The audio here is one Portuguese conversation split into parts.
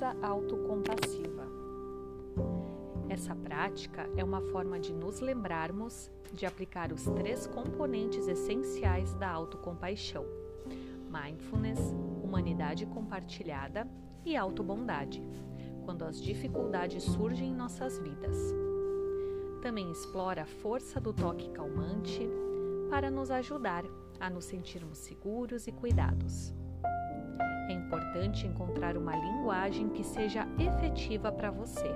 pausa autocompassiva. Essa prática é uma forma de nos lembrarmos de aplicar os três componentes essenciais da autocompaixão: mindfulness, humanidade compartilhada e autobondade, quando as dificuldades surgem em nossas vidas. Também explora a força do toque calmante para nos ajudar a nos sentirmos seguros e cuidados. Importante encontrar uma linguagem que seja efetiva para você.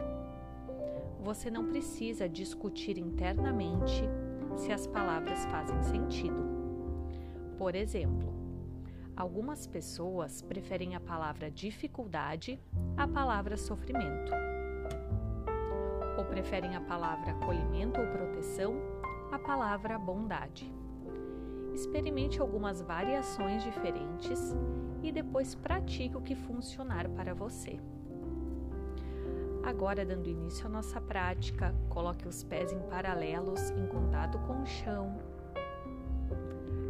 Você não precisa discutir internamente se as palavras fazem sentido. Por exemplo, algumas pessoas preferem a palavra dificuldade à palavra sofrimento. Ou preferem a palavra acolhimento ou proteção à palavra bondade. Experimente algumas variações diferentes e depois pratique o que funcionar para você. Agora, dando início à nossa prática, coloque os pés em paralelos em contato com o chão,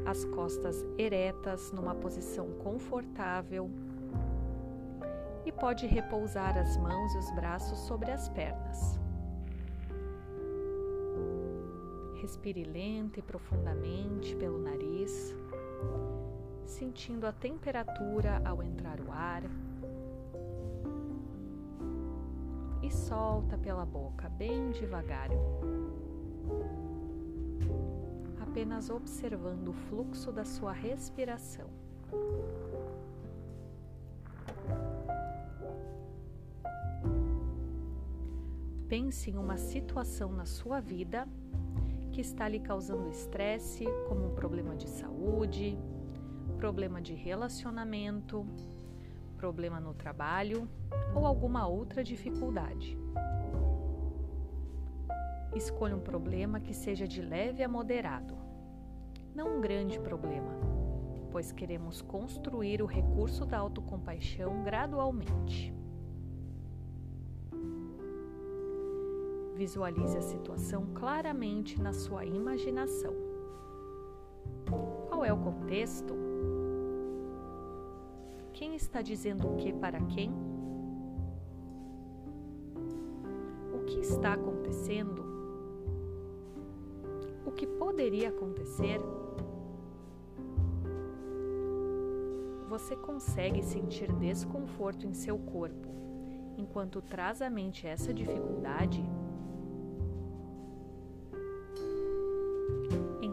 as costas eretas numa posição confortável e pode repousar as mãos e os braços sobre as pernas. Respire lenta e profundamente pelo nariz, sentindo a temperatura ao entrar o ar. E solta pela boca bem devagar. Apenas observando o fluxo da sua respiração. Pense em uma situação na sua vida que está lhe causando estresse, como um problema de saúde, problema de relacionamento, problema no trabalho ou alguma outra dificuldade. Escolha um problema que seja de leve a moderado, não um grande problema, pois queremos construir o recurso da autocompaixão gradualmente. Visualize a situação claramente na sua imaginação. Qual é o contexto? Quem está dizendo o que para quem? O que está acontecendo? O que poderia acontecer? Você consegue sentir desconforto em seu corpo enquanto traz à mente essa dificuldade?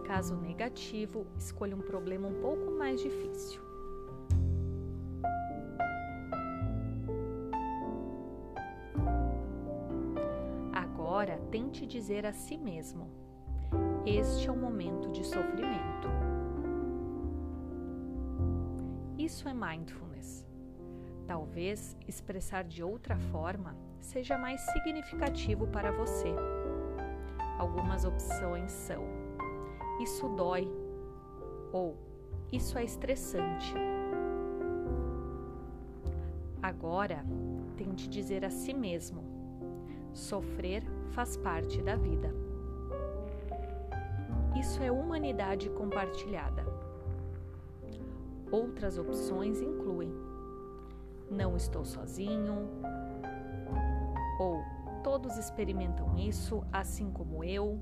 Caso negativo, escolha um problema um pouco mais difícil. Agora tente dizer a si mesmo: Este é um momento de sofrimento. Isso é mindfulness. Talvez expressar de outra forma seja mais significativo para você. Algumas opções são isso dói ou isso é estressante. Agora, tente dizer a si mesmo: sofrer faz parte da vida. Isso é humanidade compartilhada. Outras opções incluem: não estou sozinho, ou todos experimentam isso assim como eu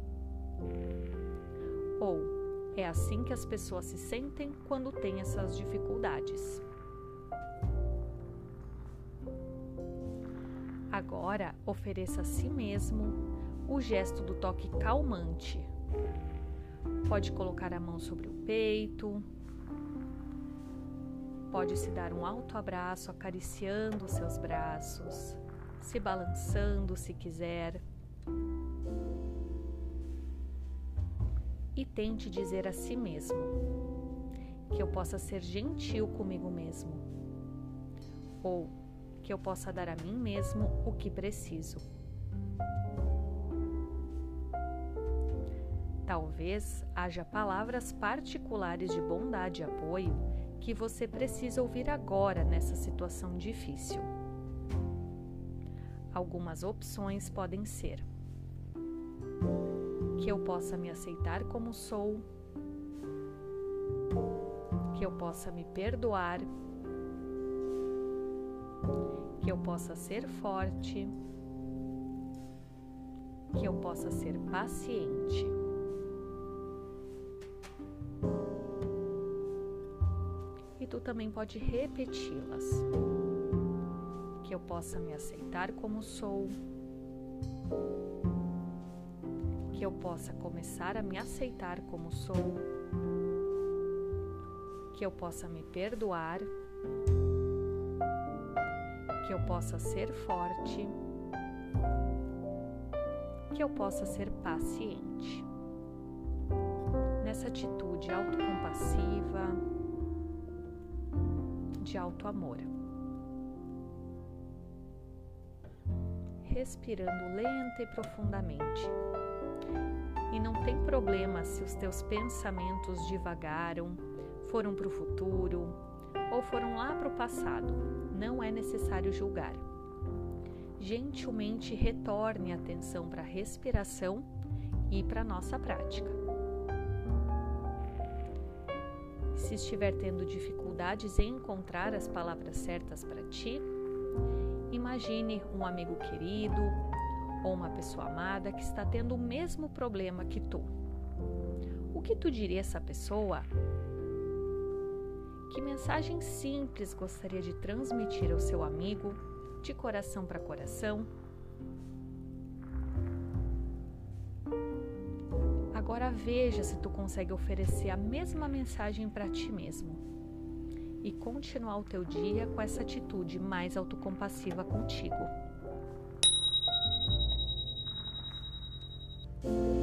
ou é assim que as pessoas se sentem quando têm essas dificuldades. Agora, ofereça a si mesmo o gesto do toque calmante. Pode colocar a mão sobre o peito, pode se dar um alto abraço acariciando seus braços, se balançando se quiser. E tente dizer a si mesmo que eu possa ser gentil comigo mesmo ou que eu possa dar a mim mesmo o que preciso. Talvez haja palavras particulares de bondade e apoio que você precisa ouvir agora nessa situação difícil. Algumas opções podem ser: que eu possa me aceitar como sou, que eu possa me perdoar, que eu possa ser forte, que eu possa ser paciente. E tu também pode repeti-las. Que eu possa me aceitar como sou, que eu possa começar a me aceitar como sou, que eu possa me perdoar, que eu possa ser forte, que eu possa ser paciente. Nessa atitude autocompassiva, de alto amor. Respirando lenta e profundamente e não tem problema se os teus pensamentos divagaram, foram para o futuro ou foram lá para o passado. Não é necessário julgar. Gentilmente retorne a atenção para a respiração e para a nossa prática. Se estiver tendo dificuldades em encontrar as palavras certas para ti, imagine um amigo querido, ou uma pessoa amada que está tendo o mesmo problema que tu. O que tu diria a essa pessoa? Que mensagem simples gostaria de transmitir ao seu amigo, de coração para coração? Agora veja se tu consegue oferecer a mesma mensagem para ti mesmo e continuar o teu dia com essa atitude mais autocompassiva contigo. thank you